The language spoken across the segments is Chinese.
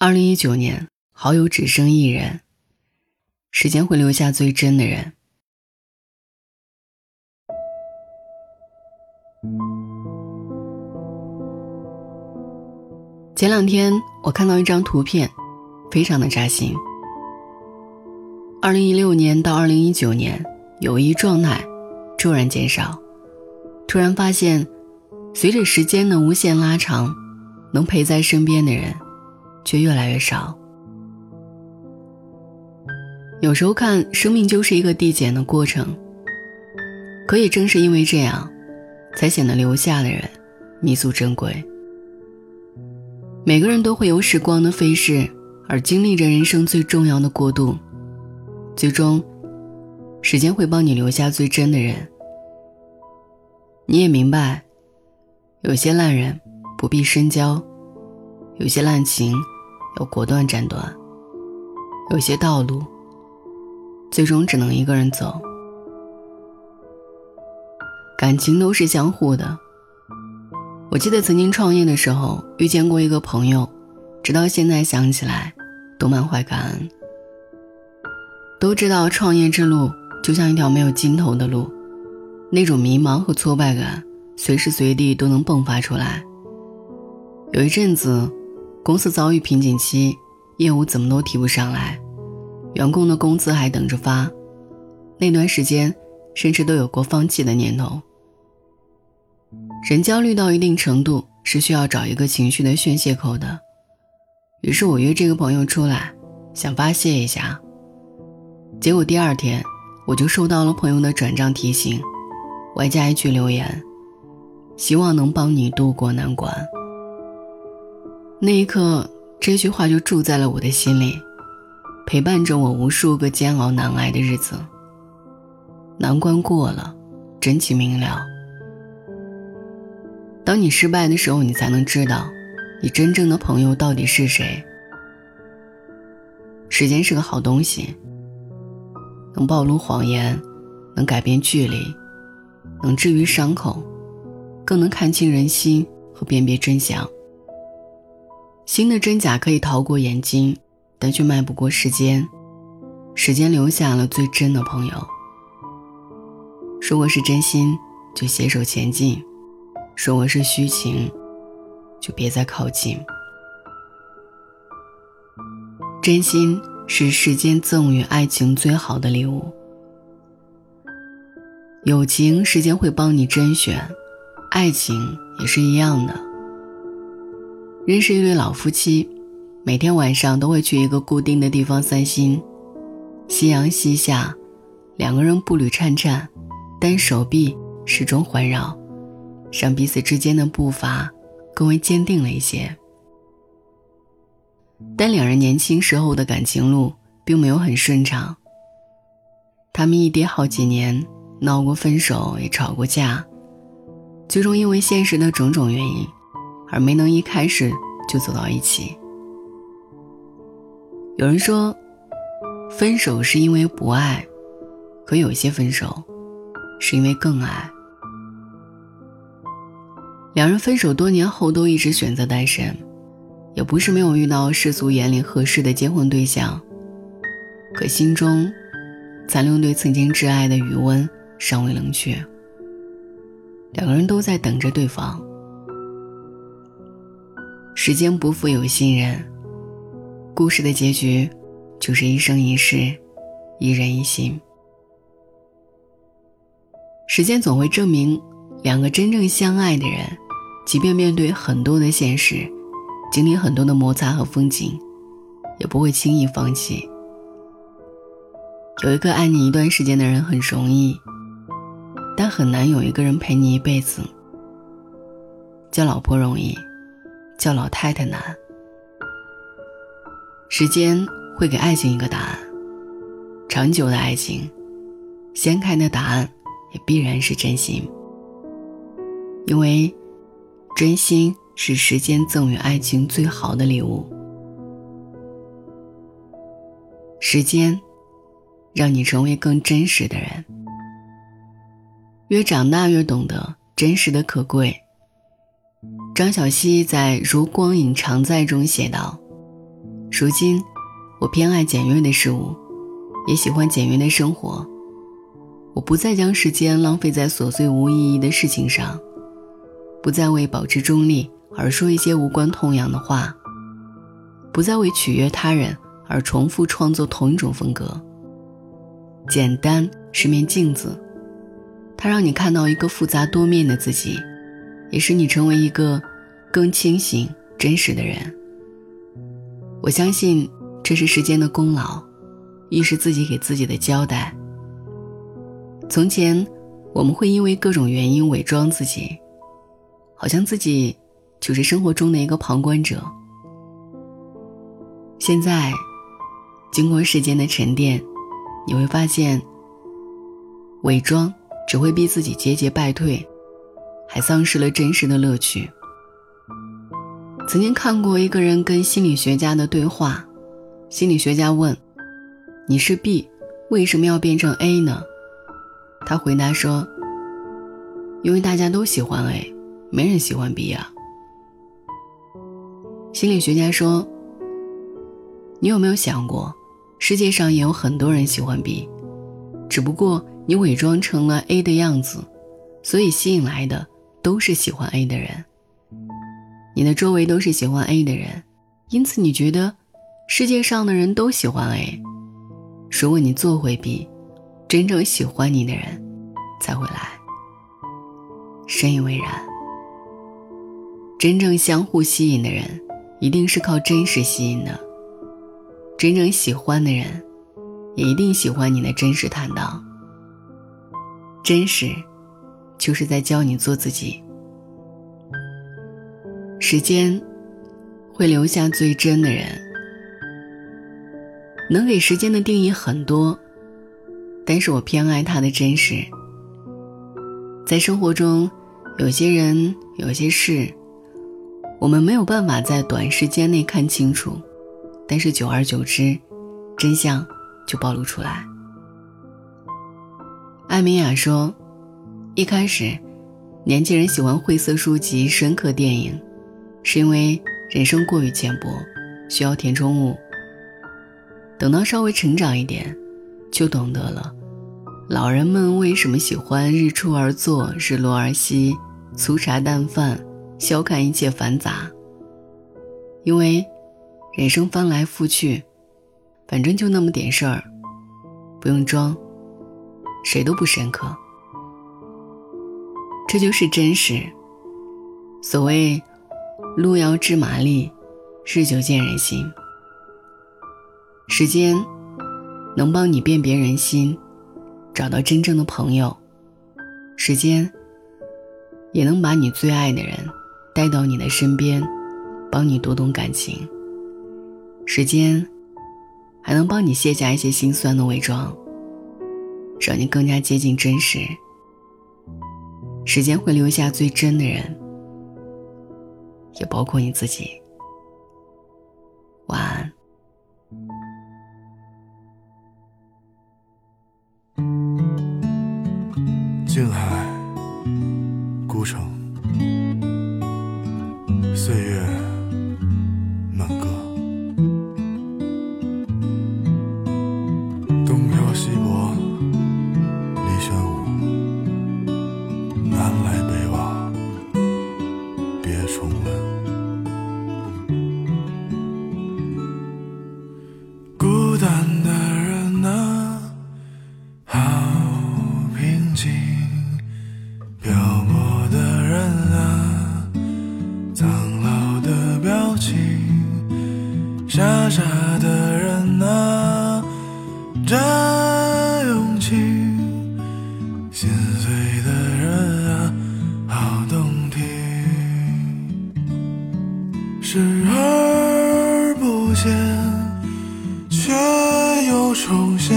二零一九年，好友只剩一人。时间会留下最真的人。前两天我看到一张图片，非常的扎心。二零一六年到二零一九年，友谊状态骤然减少，突然发现，随着时间的无限拉长，能陪在身边的人。却越来越少。有时候看生命就是一个递减的过程，可也正是因为这样，才显得留下的人弥足珍贵。每个人都会有时光的飞逝，而经历着人生最重要的过渡，最终，时间会帮你留下最真的人。你也明白，有些烂人不必深交，有些烂情。要果断斩断，有些道路，最终只能一个人走。感情都是相互的。我记得曾经创业的时候遇见过一个朋友，直到现在想起来，都满怀感恩。都知道创业之路就像一条没有尽头的路，那种迷茫和挫败感，随时随地都能迸发出来。有一阵子。公司遭遇瓶颈期，业务怎么都提不上来，员工的工资还等着发，那段时间甚至都有过放弃的念头。人焦虑到一定程度是需要找一个情绪的宣泄口的，于是我约这个朋友出来，想发泄一下。结果第二天我就收到了朋友的转账提醒，外加一句留言，希望能帮你渡过难关。那一刻，这句话就住在了我的心里，陪伴着我无数个煎熬难挨的日子。难关过了，真情明了。当你失败的时候，你才能知道，你真正的朋友到底是谁。时间是个好东西，能暴露谎言，能改变距离，能治愈伤口，更能看清人心和辨别真相。新的真假可以逃过眼睛，但却迈不过时间。时间留下了最真的朋友。说我是真心，就携手前进；说我是虚情，就别再靠近。真心是世间赠予爱情最好的礼物。友情，时间会帮你甄选；爱情也是一样的。认识一对老夫妻，每天晚上都会去一个固定的地方散心。夕阳西下，两个人步履颤颤，但手臂始终环绕，让彼此之间的步伐更为坚定了一些。但两人年轻时候的感情路并没有很顺畅。他们异地好几年，闹过分手，也吵过架，最终因为现实的种种原因。而没能一开始就走到一起。有人说，分手是因为不爱，可有些分手，是因为更爱。两人分手多年后都一直选择单身，也不是没有遇到世俗眼里合适的结婚对象，可心中残留对曾经挚爱的余温尚未冷却。两个人都在等着对方。时间不负有心人，故事的结局就是一生一世，一人一心。时间总会证明，两个真正相爱的人，即便面对很多的现实，经历很多的摩擦和风景，也不会轻易放弃。有一个爱你一段时间的人很容易，但很难有一个人陪你一辈子。叫老婆容易。叫老太太难。时间会给爱情一个答案，长久的爱情，掀开的答案也必然是真心。因为，真心是时间赠予爱情最好的礼物。时间，让你成为更真实的人。越长大越懂得真实的可贵。张小希在《如光影常在》中写道：“如今，我偏爱简约的事物，也喜欢简约的生活。我不再将时间浪费在琐碎无意义的事情上，不再为保持中立而说一些无关痛痒的话，不再为取悦他人而重复创作同一种风格。简单是面镜子，它让你看到一个复杂多面的自己，也使你成为一个更清醒、真实的人。我相信这是时间的功劳，亦是自己给自己的交代。从前，我们会因为各种原因伪装自己，好像自己就是生活中的一个旁观者。现在，经过时间的沉淀。你会发现，伪装只会逼自己节节败退，还丧失了真实的乐趣。曾经看过一个人跟心理学家的对话，心理学家问：“你是 B，为什么要变成 A 呢？”他回答说：“因为大家都喜欢 A，没人喜欢 B 啊。”心理学家说：“你有没有想过？”世界上也有很多人喜欢 B，只不过你伪装成了 A 的样子，所以吸引来的都是喜欢 A 的人。你的周围都是喜欢 A 的人，因此你觉得世界上的人都喜欢 A。如果你做回 B，真正喜欢你的人才会来。深以为然。真正相互吸引的人，一定是靠真实吸引的。真正喜欢的人，也一定喜欢你的真实坦荡。真实，就是在教你做自己。时间，会留下最真的人。能给时间的定义很多，但是我偏爱它的真实。在生活中，有些人，有些事，我们没有办法在短时间内看清楚。但是久而久之，真相就暴露出来。艾米亚说：“一开始，年轻人喜欢晦涩书籍、深刻电影，是因为人生过于浅薄，需要填充物。等到稍微成长一点，就懂得了，老人们为什么喜欢日出而作，日落而息，粗茶淡饭，消看一切繁杂。因为。”人生翻来覆去，反正就那么点事儿，不用装，谁都不深刻。这就是真实。所谓“路遥知马力，日久见人心”。时间能帮你辨别人心，找到真正的朋友；时间也能把你最爱的人带到你的身边，帮你读懂感情。时间，还能帮你卸下一些心酸的伪装，让你更加接近真实。时间会留下最真的人，也包括你自己。晚安。静海，孤城，视而不见，却又重现，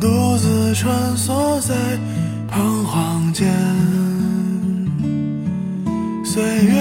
独自穿梭在彷徨间，岁月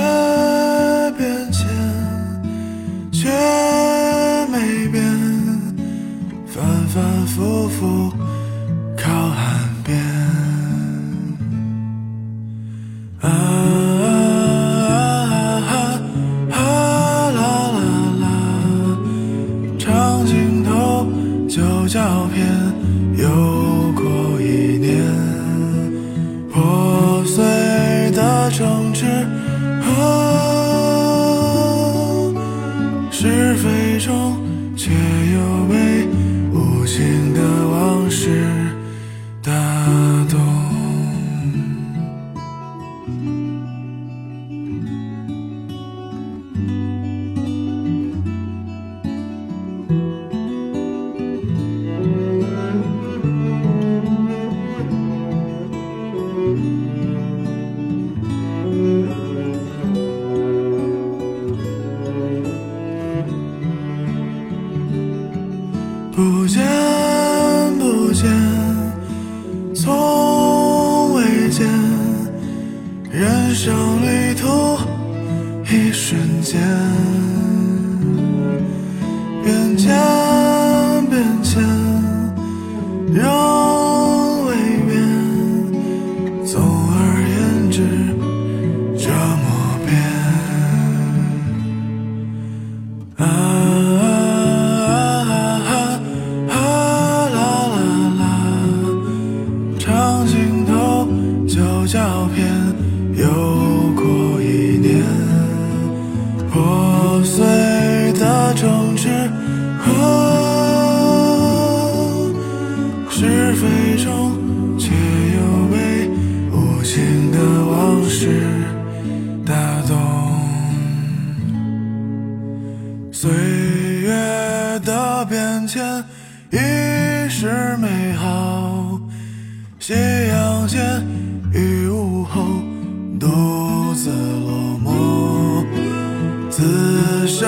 独自落寞，此生